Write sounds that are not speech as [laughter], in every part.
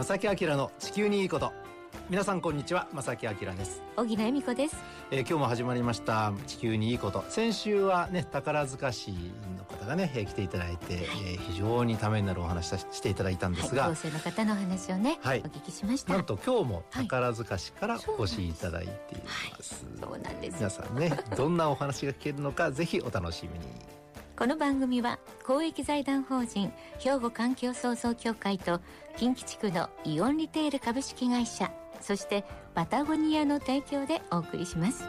正木明の地球にいいこと。皆さんこんにちは正木明です。小木恵美子です、えー、今日も始まりました地球にいいこと。先週はね宝塚市の方がね、えー、来ていただいて、はい、えー、非常にためになるお話していただいたんですが、はい、の方の話をね、はい、お聞きしました。なんと今日も宝塚市からお越しいただいています、そうなんです。皆さんねどんなお話が聞けるのかぜひお楽しみにこの番組は公益財団法人兵庫環境創造協会と近畿地区のイオンリテール株式会社そしてパタゴニアの提供でお送りします。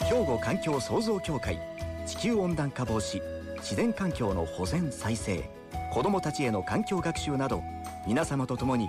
兵庫環境創造協会地球温暖化防止自然環境の保全再生子どもたちへの環境学習など皆様と共に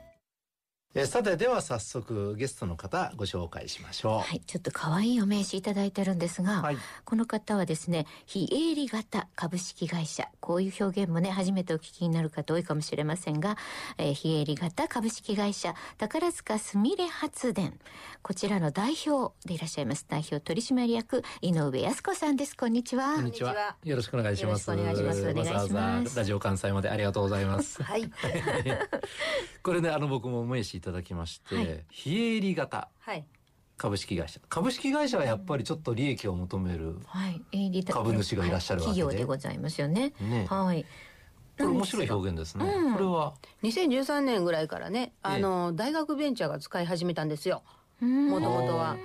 えさてでは早速ゲストの方ご紹介しましょう。はい、ちょっと可愛いお名刺いただいてるんですが、はい、この方はですね、非営利型株式会社、こういう表現もね、初めてお聞きになる方多いかもしれませんが、えー、非営利型株式会社、宝塚すみれ発電、こちらの代表でいらっしゃいます、代表取締役、井上康子さんです。こんにちは。こんにちは。よろしくお願いします。お願いします。お願いします。ラジオ関西までありがとうございます。はい。[laughs] これね、あの僕も名刺いただきまして、はい、非営利型。はい。株式会社。株式会社はやっぱりちょっと利益を求める株主がいらっしゃるわけで、はい、企業でございますよね。ね。はい。これ面白い表現ですね。うん、これは？2013年ぐらいからね、あの、大学ベンチャーが使い始めたんですよ。もともとは。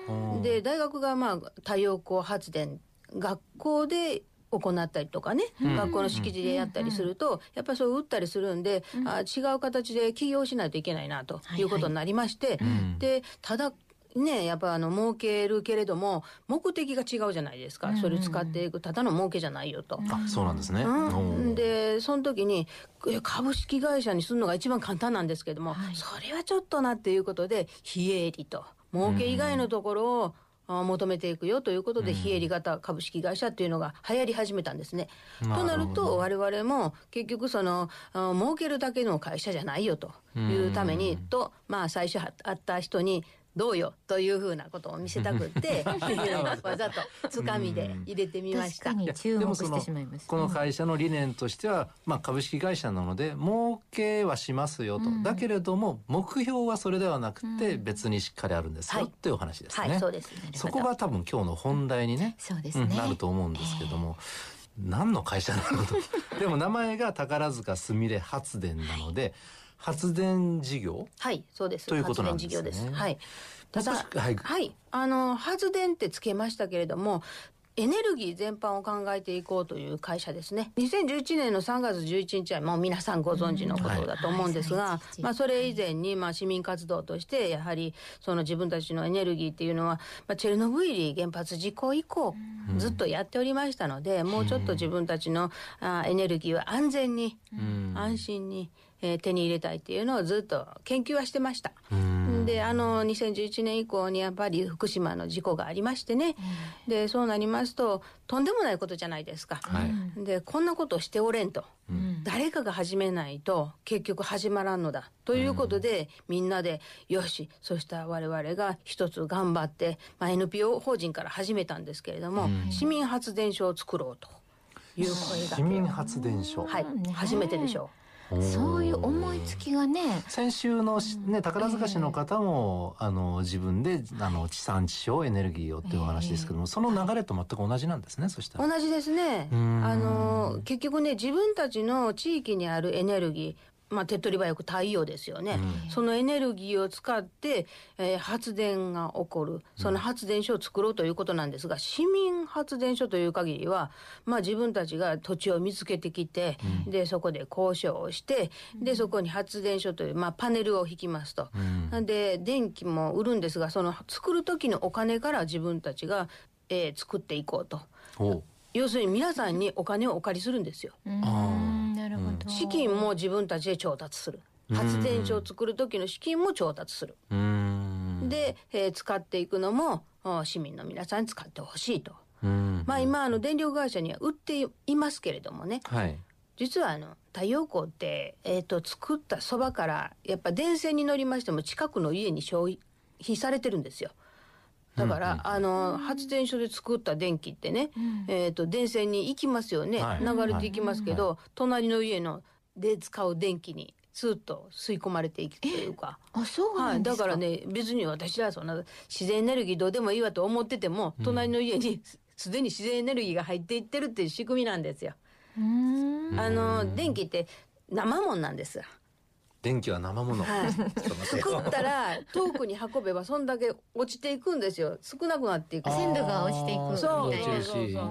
で、大学がまあ太陽光発電学校で行ったりとかね、うん、学校の敷地でやったりすると、やっぱりそう打ったりするんで、うん、あ違う形で起業しないといけないなということになりまして、でただね、やっぱあの、儲けるけれども、目的が違うじゃないですか。それ使っていく、ただの儲けじゃないよと。あ、そうなんですね。うん、で、その時に、株式会社にするのが一番簡単なんですけども、はい、それはちょっとなっていうことで、非営利と。儲け以外のところを、求めていくよということで、非営利型株式会社っていうのが流行り始めたんですね。となると、我々も結局その、儲けるだけの会社じゃないよというために、と、まあ最初会った人に、どうよというふうなことを見せたくって [laughs] わざとつかみで入れてみました。注目してしまいまこの会社の理念としては、まあ、株式会社なので儲けはしますよと、うん、だけれども目標はそれではなくて別にしっかりあるんですよ、うん、っていうお話ですね。はい、そうです、ね、そこが多分今日の本題にね,、そうですね。なると思うんですけども。何の会社なのと。[laughs] でも名前が宝塚すみれ発電なので、はい発電事業？はい、そうです。ということなんですね。はい。ただ、はい、はい。あの、発電ってつけましたけれども、エネルギー全般を考えていこうという会社ですね。2011年の3月11日はもう皆さんご存知のことだと思うんですが、まあそれ以前にまあ市民活動としてやはりその自分たちのエネルギーっていうのは、まあ、チェルノブイリ原発事故以降ずっとやっておりましたので、もうちょっと自分たちのあエネルギーは安全に、安心に、えー、手に入れたいっていうのをずっと研究はしてました。で、あの、2011年以降にやっぱり福島の事故がありましてね、で、そうなりますと、とんでもないことじゃないですか。はい、で、こんなことしておれんと。うん、誰かが始めないと結局始まらんのだ。ということで、うん、みんなで、よし、そしたら我々が一つ頑張って、まあ、NPO 法人から始めたんですけれども、うん、市民発電所を作ろうという声が。市民発電所はい、初めてでしょう。そういう思いつきがね。先週の、ね、宝塚市の方も、えー、あの、自分で、あの、地産地消エネルギーをっていうお話ですけども、えー、その流れと全く同じなんですね、そしたら。同じですね。あの、結局ね、自分たちの地域にあるエネルギー、まあ、手っ取り早く太陽ですよね、うん、そのエネルギーを使って、えー、発電が起こる、その発電所を作ろうということなんですが、市民発電所という限りは、まあ、自分たちが土地を見つけてきて、うん、で、そこで交渉をして、で、そこに発電所という、まあ、パネルを引きますと。うん、で、電気も売るんですが、その作る時のお金から自分たちが、えー、作っていこうと。要するに皆さんにお金をお借りするんですよ。なるほど。資金も自分たちで調達する。発電所を作る時の資金も調達する。で、えー、使っていくのも市民の皆さんに使ってほしいと。まあ今あの電力会社には売っていますけれどもね。はい。実はあの太陽光って、えーと、作ったそばからやっぱ電線に乗りましても近くの家に消費されてるんですよ。だから、うんうん、あの発電所で作った電気ってね、うん、えーと、電線に行きますよね、はい、流れていきますけど、はい、隣の家ので使う電気にスーッと吸い込まれていくというか。あ、そうはい。だからね、別に私はそんな自然エネルギーどうでもいいわと思ってても、隣の家に [laughs] すでに自然エネルギーが入っていってるっていう仕組みなんですよ。あの電気って生もんなんです電気は生もの、はい、作ったら遠くに運べばそんだけ落ちていくんですよ。少なくなっていく。鮮度が落ちていくそう。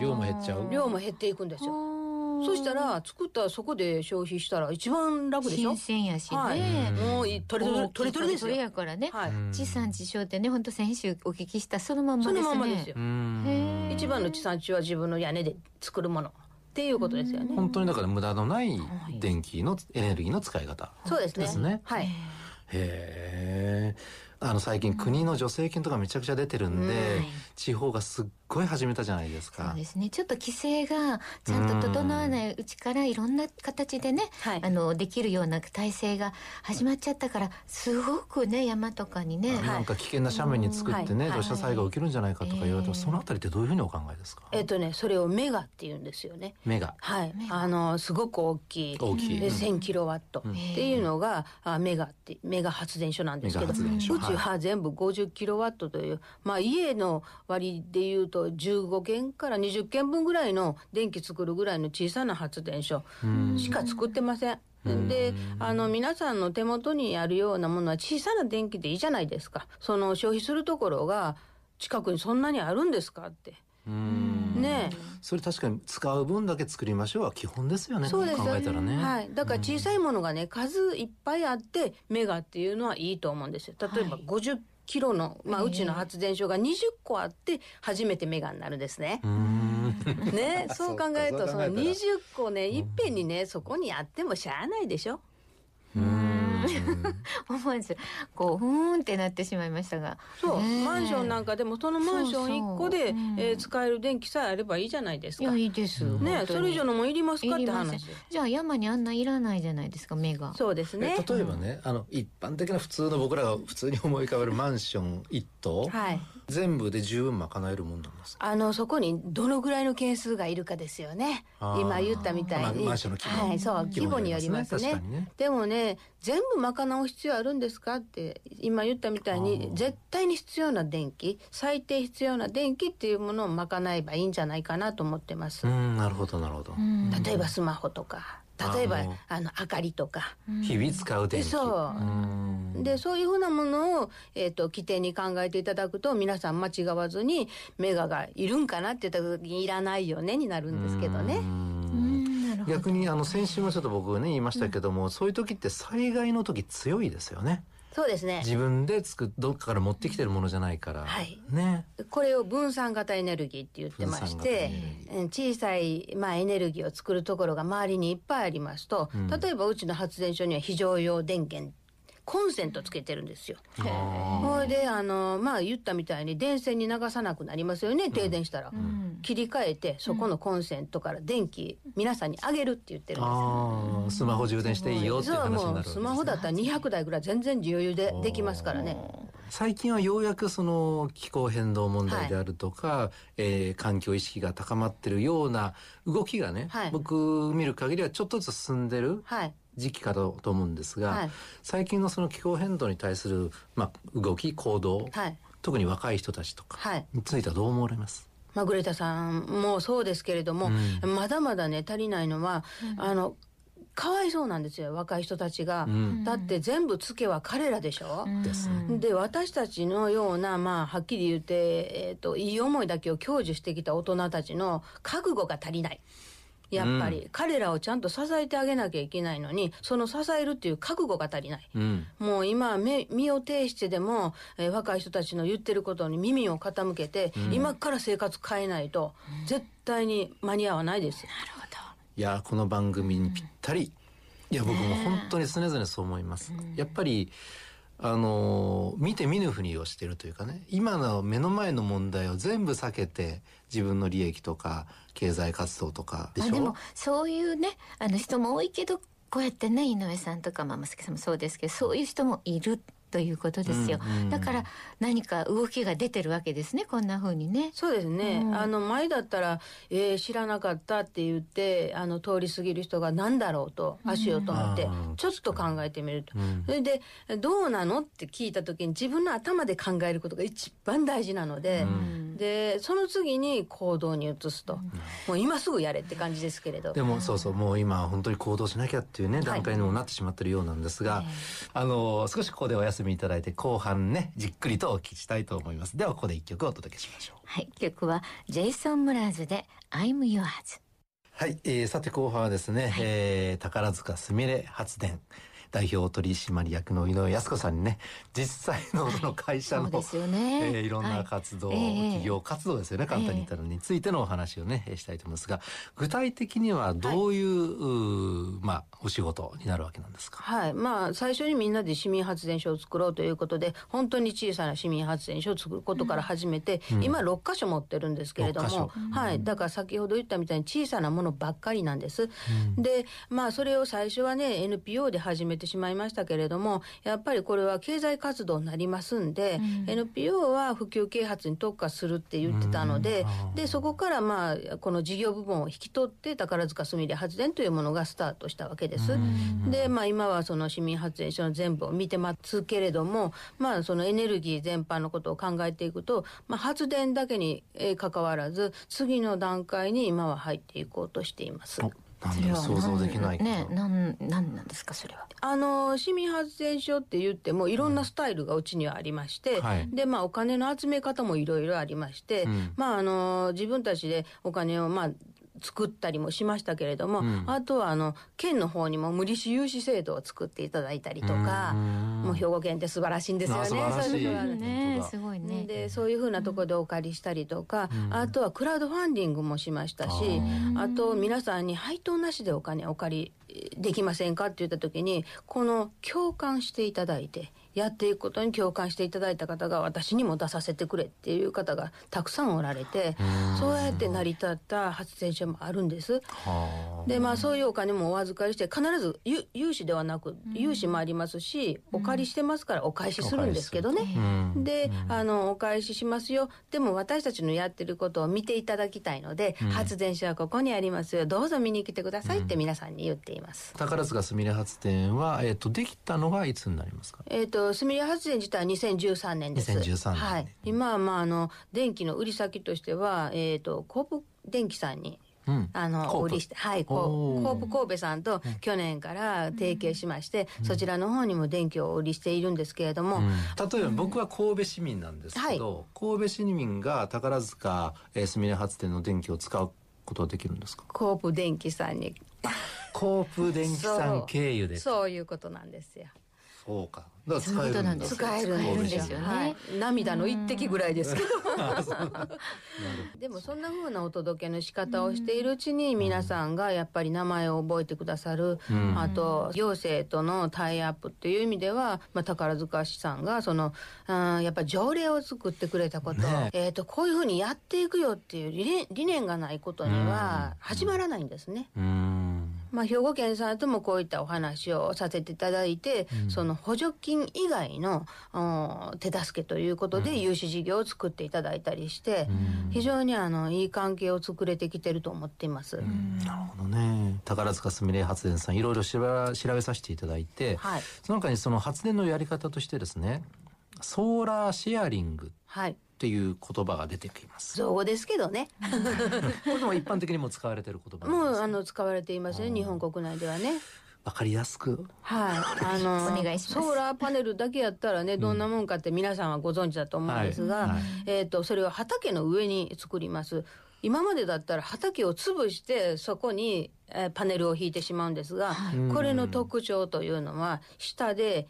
量も減っちゃう。量も減っていくんですよ。そしたら作ったらそこで消費したら一番楽でしょ？新鮮やしね、はい、もう取れ取れ取れ取れですよやからね、はい、地産地消ってね本当先週お聞きしたそのままですね。そのままですよ。一番の地産地消は自分の屋根で作るものっていうことですよね。本当にだから無駄のない電気のエネルギーの使い方、そうですね。ですね。はい。へえ。あの最近国の助成金とかめちゃくちゃ出てるんで、地方がすっごい始めたじゃないですか。そうですね。ちょっと規制がちゃんと整わないうちからいろんな形でね、はい、あのできるような体制が始まっちゃったから、すごくね山とかにね、なんか危険な斜面に作ってね、土砂災害起きるんじゃないかとか言われて、そのあたりってどういうふうにお考えですか？えっとね、それをメガって言うんですよね。メガ。はい。あのすごく大きい。大きい。で1000キロワットっていうのが、あメガってメガ発電所なんですけど、宇宙は全部50キロワットという、まあ家の割でいうと15件から20件分ぐらいの電気作るぐらいの小さな発電所しか作ってません。であの皆さんの手元にあるようなものは小さな電気でいいじゃないですか。その消費するところが近くにそんなにあるんですかってねそれ確かに使う分だけ作りましょうは基本ですよね。そうです考えたらね、はい、だから小さいものがね数いっぱいあってメガっていうのはいいと思うんですよ。例えば50キロの、まあ、うちの発電所が20個あって初めてメガになるんですね。ねそう考えるとその20個ねいっぺんにねそこにあってもしゃあないでしょ。思わずこうふーんってなってしまいましたが。そう、マンションなんかでもそのマンション1個でそえー、使える電気さえあればいいじゃないですか。いやいいです。ねそれ以上のもいりますかって話。じゃあ山にあんないらないじゃないですか目が。そうですね。例えばね、あの一般的な普通の僕らが普通に思い浮かべるマンション一棟、はい、全部で十分賄えるもんなんですあのそこにどのぐらいの件数がいるかですよね。今言ったみたいに、マンションの規模、はい、そう規模によりますね、ね、でもね全部賄う必要あるんですかって今言ったみたいに絶対に必要な電気最低必要な電気っていうものを賄えばいいんじゃないかなと思ってます。なるほどなるほど。例えばスマホとか例えばあの明かりとか。日々使う電気。そう。でそういうふうなものを、えーと、規定に考えていただくと皆さん間違わずにメガがいるんかなって言った時にいらないよねになるんですけどね。逆にあの先週もちょっと僕ね言いましたけども、うん、そういう時って災害の時強いですよね。そうですね。自分で作どっかから持ってきてるものじゃないから。はい。ね。これを分散型エネルギーって言ってまして、小さいまあエネルギーを作るところが周りにいっぱいありますと、うん、例えばうちの発電所には非常用電源コンセントつけてるんですよ。ほいであのまあ言ったみたいに電線に流さなくなりますよね。停電したら、うん、切り替えてそこのコンセントから電気、皆さんにあげるって言ってるんです、スマホ充電していいよって話になるわけです、ね、スマホだったら200台ぐらい全然余裕でできますからね。最近はようやくその気候変動問題であるとか、はい、えー、環境意識が高まってるような動きがね、はい、僕見る限りはちょっとずつ進んでる。はい。時期かと思うんですが、はい、最近のその気候変動に対する、まあ、動き行動、はい、特に若い人たちとかについてはどう思われます、まあ、グレタさんもそうですけれども、うん、まだまだね足りないのは、うん、あのかわいそうなんですよ若い人たちが、うん、だって全部ツケは彼らでしょ、うん、で私たちのようなまあはっきり言って、えーといい思いだけを享受してきた大人たちの覚悟が足りない。やっぱり、うん、彼らをちゃんと支えてあげなきゃいけないのにその支えるっていう覚悟が足りない、うん、もう今身を挺してでも、えー、若い人たちの言ってることに耳を傾けて、うん、今から生活変えないと、絶対に間に合わないですなるほどいやこの番組にぴったり、いや僕も本当に常々そう思います、やっぱりあの見て見ぬふりをしてるというかね。今の目の前の問題を全部避けて自分の利益とか経済活動とかでしょ、でもそういうねあの人も多いけどこうやってね井上さんとかまあ増さんもそうですけどそういう人もいるということですよ、うんうん、だから何か動きが出てるわけですねこんな風にね。そうですね、うん、あの前だったら、えー、知らなかったって言ってあの通り過ぎる人が何だろうと足を止めて、ちょっと考えてみると、それでどうなのって聞いた時に自分の頭で考えることが一番大事なので、でその次に行動に移すと、もう今すぐやれって感じですけれど。でもそうそうもう今本当に行動しなきゃっていうね段階にもなってしまってるようなんですが、はい、あの少しここでお休みいただいて後半ねじっくりとお聞きしたいと思います。ではここで一曲お届けしましょう。はい。曲はジェイソン・ムラーズで「I'm Yours」はい、えー、さて後半はですね、はい、えー、宝塚すみれ発電代表取締役の井上康子さんにね実際のその会社の、はい、ね。えー、いろんな活動、はい、企業活動ですよね、簡単に言ったのについてのお話をねしたいと思いますが具体的にはどういう、はい、まあお仕事になるわけなんですか？はい。まあ最初にみんなで市民発電所を作ろうということで本当に小さな市民発電所を作ることから始めて、うん、今6箇所持ってるんですけれども、うん、はい。だから先ほど言ったみたいに小さなものばっかりなんです。うん、でまあそれを最初はね NPO で始めてしまいましたけれどもやっぱりこれは経済活動になりますんで、うん、NPO は普及啓発に特化するって言ってたので,、でそこからまあこの事業部門を引き取って宝塚すみれ発電というものがスタートしたわけです。でまあ今はその市民発電所の全部を見てますけれどもまあそのエネルギー全般のことを考えていくと、まあ、発電だけにかかわらず次の段階に今は入っていこうとしています。想像できないねなんなんなんですかそれは。あの市民発電所って言ってもいろんなスタイルがうちにはありまして、はい、でまあお金の集め方もいろいろありまして、うん、まああの自分たちでお金をまあ作ったりもしましたけれども、うん、あとはあの県の方にも無利子融資制度を作っていただいたりとかもう兵庫県って素晴らしいんですよね。そういうねすごいね。でそういうふうなところでお借りしたりとか、うん、あとはクラウドファンディングもしましたしあと皆さんに配当なしでお金お借りできませんかって言った時にこの共感していただいて。やっていくことに共感していただいた方が私にも出させてくれっていう方がたくさんおられてそうやって成り立った発電所もあるんです。でまあそういうお金もお預かりして必ず融資ではなく融資もありますしお借りしてますからお返しするんですけどね。であのお返ししますよ。でも私たちのやってることを見ていただきたいので、発電所はここにありますよ。どうぞ見に来てくださいって皆さんに言っています。宝塚すみれ発電は、えーと、できたのがいつになりますか、えーとすみれ発電自体は2013年です。2013年。はい。今はまああの電気の売り先としてはえっ、ー、とコープ電気さんにうん、あの売りしてはいコー。プ神戸さんと去年から提携しまして、うん、そちらの方にも電気を売りしているんですけれども、うん、例えば僕は神戸市民なんですけど、はい、神戸市民が宝塚すみれ発電の電気を使うことはできるんですか？コープ電気さんに。コープ電気さん経由で。そういうことなんですよそうか。だ使えるんです使えるんですよね、はい、涙の一滴ぐらいですけど。でもそんなふうなお届けの仕方をしているうちに皆さんがやっぱり名前を覚えてくださる、あと行政とのタイアップっていう意味では、まあ、宝塚市さんがその、うん、やっぱり条例を作ってくれたこと、ね、えーと、こういうふうにやっていくよっていう理念理念がないことには始まらないんですね。まあ、兵庫県さんともこういったお話をさせていただいて、うん、その補助金以外の手助けということで融資事業を作っていただいたりして、うん、非常にあのいい関係を作れてきてると思っています。なるほどね。宝塚すみれ発電さんいろいろ調べさせていただいて、はい、その中にその発電のやり方としてですねソーラーシェアリング。はいっていう言葉が出てきます。造語ですけどね。[laughs] これでも一般的にも使われている言葉もうあの使われていますね。日本国内ではね。わかりやすく。はい。あの、[laughs] お願いします。ソーラーパネルだけやったらね、どんなもんかって皆さんはご存知だと思うんですが、うんはい、えっ、ー、と、それは畑の上に作ります。今までだったら畑を潰してそこに、えー、パネルを引いてしまうんですが、はい、これの特徴というのは下で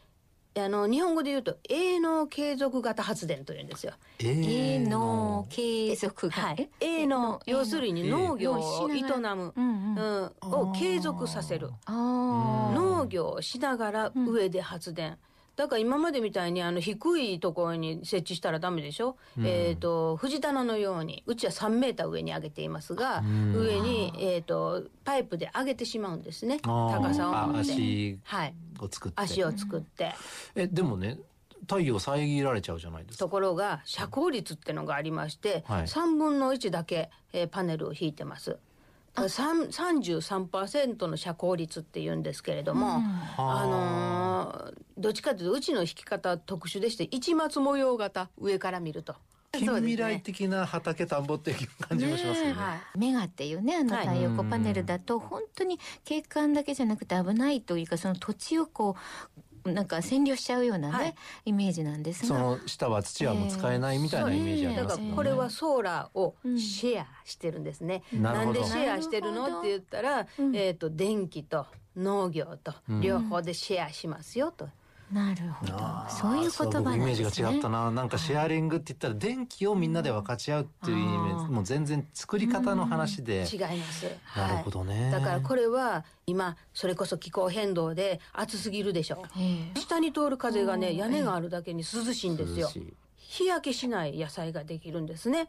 あの日本語で言うと営農継続型発電というんですよ。営農継続はい。営農要するに農業を営む、うんうん、を継続させる。農業をしながら上で発電。だから今までみたいにあの低いところに設置したらダメでしょ、うん、えっ、ー、と藤棚のようにうちは3メーター上に上げていますが、うん、上に、えーと、パイプで上げてしまうんですね。高さを持って。足を作って、はい、足を作って、えでもね太陽遮られちゃうじゃないですか。ところが遮光率ってのがありまして、はい、3分の1だけ、えー、パネルを引いてます33%の遮光率って言うんですけれども、うん、あのー、どっちかというとうちの引き方特殊でして市松模様型上から見ると。近未来的な畑田んぼっていう感じもしますね。ねはい、メガっていうねあの太陽光パネルだと本当に景観だけじゃなくて危ないというかその土地をこうなんか占領しちゃうようなね、はい、イメージなんですその下は土はもう使えないみたいなイメージありますね、えー、だからこれはソーラーをシェアしてるんですね、うん、なんでシェアしてるのって言ったら、うん、えっ、ー、と電気と農業と両方でシェアしますよと。なるほど。そういう言葉ね。イメージが違ったな。なんかシェアリングって言ったら電気をみんなで分かち合うっていうイメージ、もう全然作り方の話で。違います。なるほどね、だからこれは今それこそ気候変動で暑すぎるでしょ。下に通る風がね屋根があるだけに涼しいんですよ。日焼けしない野菜ができるんですね。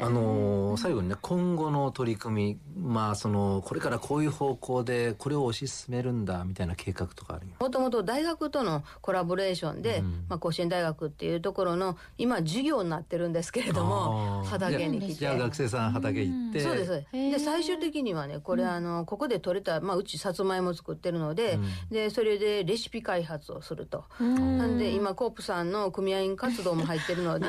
あのー、最後にね今後の取り組みまあそのこれからこういう方向でこれを推し進めるんだみたいな計画とかあるもともと大学とのコラボレーションで、うん、まあ、甲子園大学っていうところの今授業になってるんですけれども畑に来て。じゃあ学生さん畑行って、そうですで最終的にはねこれあのここで取れた、まあ、うちさつまいも作ってるのでうん、でそれでレシピ開発をすると。なんで今コープさんの組合員活動も入ってるので。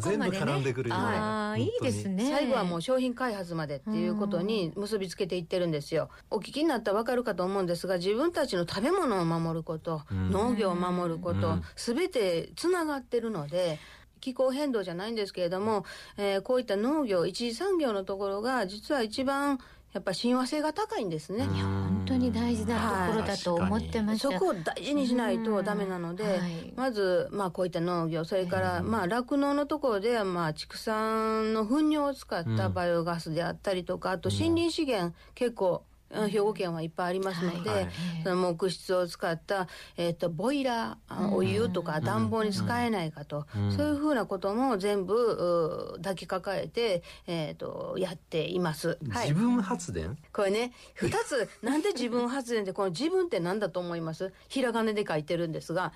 全部絡んでくる、あいいですね。最後はもう商品開発までっていうことに結びつけていってるんですよ。お聞きになったら分かるかと思うんですが自分たちの食べ物を守ること、農業を守ること、すべてつながってるので気候変動じゃないんですけれども、えー、こういった農業一次産業のところが実は一番やっぱ親和性が高いんですね。本当に大事なところだと思ってました。そこを大事にしないとダメなので、はい、まずまあこういった農業、それからまあ酪農のところではまあ畜産の糞尿を使ったバイオガスであったりとか、あと森林資源結構兵庫県はいっぱいありますので、はい、その木質を使った、えーと、ボイラーお湯とか暖房に使えないかと、そういうふうなことも全部抱きかかえて、えーと、やっています。はい、自分発電？これね2つ。なんで自分発電でこの自分って何だと思います？ひらがなで書いてるんですが、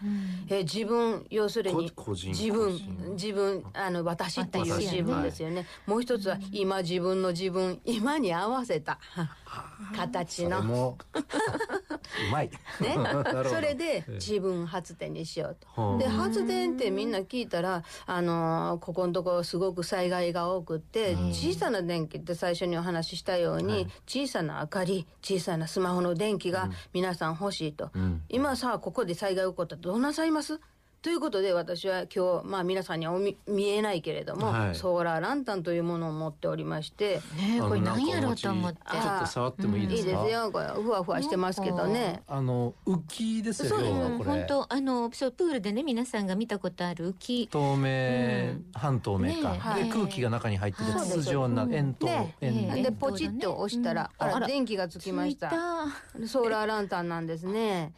えー、自分要するに自分自分あの私っていう自分ですよね。もう一つは今自分の自分今に合わせた形の。うまい。ね。[laughs] それで自分発電にしようと。で、発電ってみんな聞いたら、あのー、ここのところすごく災害が多くって、小さな電気って最初にお話ししたように、はい、小さな明かり、小さなスマホの電気が皆さん欲しいと。うん、今さ、ここで災害起こったらどうなさいます？ということで私は今日、まあ、皆さんには見見えないけれども、はい、ソーラーランタンというものを持っておりまして、ね、これ何やろうと思って。ちょっと触ってもいいですか、いいですよこれ。ふわふわしてますけどね。あの浮きですよね本当あのそうプールでね皆さんが見たことある浮き。透明、うん、半透明か、ね、で、はい、空気が中に入ってて筒状な円筒、ね、円でポチッと押したら、うん、あら電気がつきました。ソーラーランタンなんですね。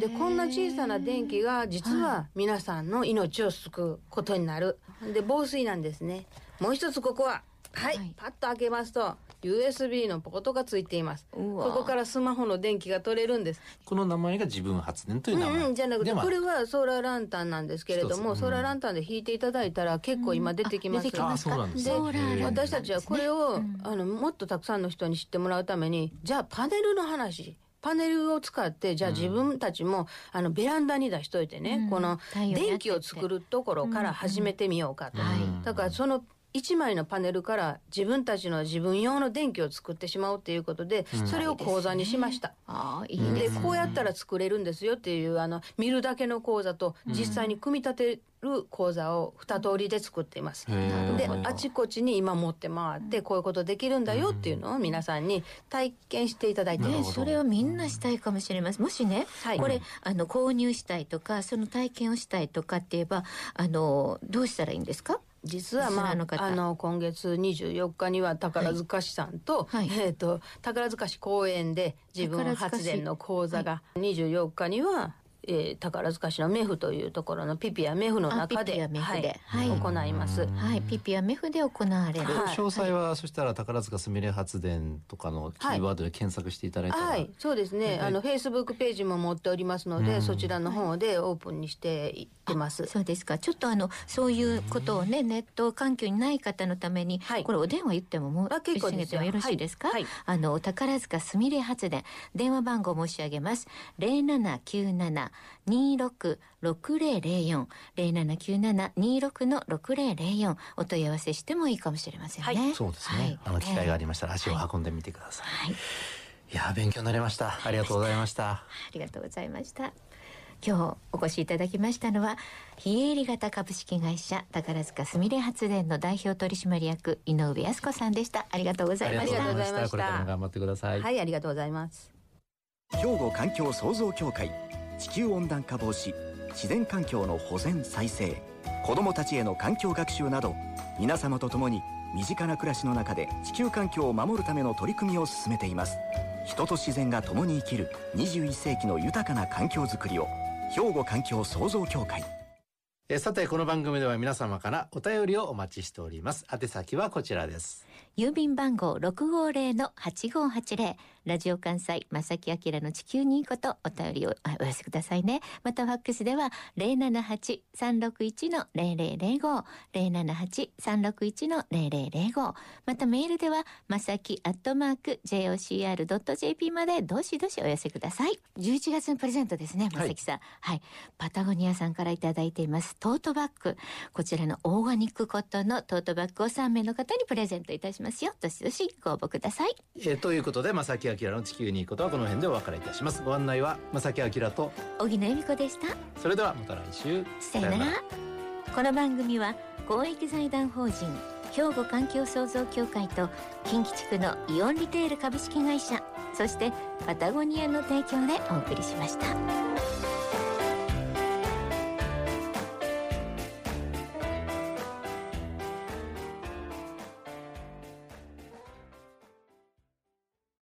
でこんな小さな電気が実は皆さんの命命を救うことになる。で防水なんですね。もう一つここははい、はい、パッと開けますと USB のポートがついています。ここからスマホの電気が取れるんです。この名前が自分発電という名前、うん、じゃなくてこれはソーラーランタンなんですけれども、うん、ソーラーランタンで引いていただいたら結構今出てきます、うん、あそうなんですで私たちはこれを、あのもっとたくさんの人に知ってもらうためにじゃあパネルの話パネルを使ってじゃあ自分たちも、あのベランダに出しといてね、この電気を作るところから始めてみようかと。だからその1枚のパネルから自分たちの自分用の電気を作ってしまおうということで、それを講座にしました。あいいでこうやったら作れるんですよっていうあの見るだけの講座と実際に組み立てる講座を二通りで作っています。であちこちに今持って回ってこういうことできるんだよっていうのを皆さんに体験していただいて。ね、それをみんなしたいかもしれません。もしね、はい、これあの購入したいとかその体験をしたいとかって言えばあのどうしたらいいんですか？実はまああの今月24日には宝塚市さんとはい、えーと、宝塚市公園で自分発電の講座が、はい、24日にはえー、宝塚市のメフというところのピピアメフの中で、はい、はい、行います。はい、ピピアメフで行われる。詳細は、そしたら宝塚すみれ発電とかのキーワードで検索していただいたら、はい、そうですね。あのフェイスブックページも持っておりますので、そちらの方でオープンにしていってます。そうですか。ちょっとあのそういうことをねネット環境にない方のために、これお電話言ってももう結構ですよよろしいですか？あの宝塚すみれ発電電話番号申し上げます。零七九七二六六零零四零七九七二六の六零零四お問い合わせしてもいいかもしれませんね。はい、そうですね。あの機会がありましたら足を運んでみてください。はい、いや勉強になりました。ありがとうございました。ありがとうございました。今日お越しいただきましたのは非営利型株式会社宝塚すみれ発電の代表取締役井上康子さんでしたありがとうございましたありがとうございましたこれからも頑張ってくださいはいありがとうございます兵庫環境創造協会地球温暖化防止自然環境の保全再生子どもたちへの環境学習など皆様と共に身近な暮らしの中で地球環境を守るための取り組みを進めています。人と自然が共に生きる21世紀の豊かな環境づくりを兵庫環境創造協会。えさてこの番組では皆様からお便りをお待ちしております。宛先はこちらです。郵便番号650-8580ラジオ関西正木明の地球にいいことお便りをお寄せくださいね。またファックスでは078-361-0005 078-361-0005またメールではまさきアットマーク JOCR.jp までどしどしお寄せください。11月のプレゼントですねまさきさん、はい、はい、パタゴニアさんからいただいています。トートバッグ。こちらのオーガニックコットンのトートバッグを3名の方にプレゼントいたしますますよ。どしどしご応募ください、えー、ということで正木明の地球にいいことはこの辺でお別れいたします。ご案内は正木明と小木恵美子でした。それではまた来週。さよなら。この番組は公益財団法人兵庫環境創造協会と近畿地区のイオンリテール株式会社そしてパタゴニアの提供でお送りしました。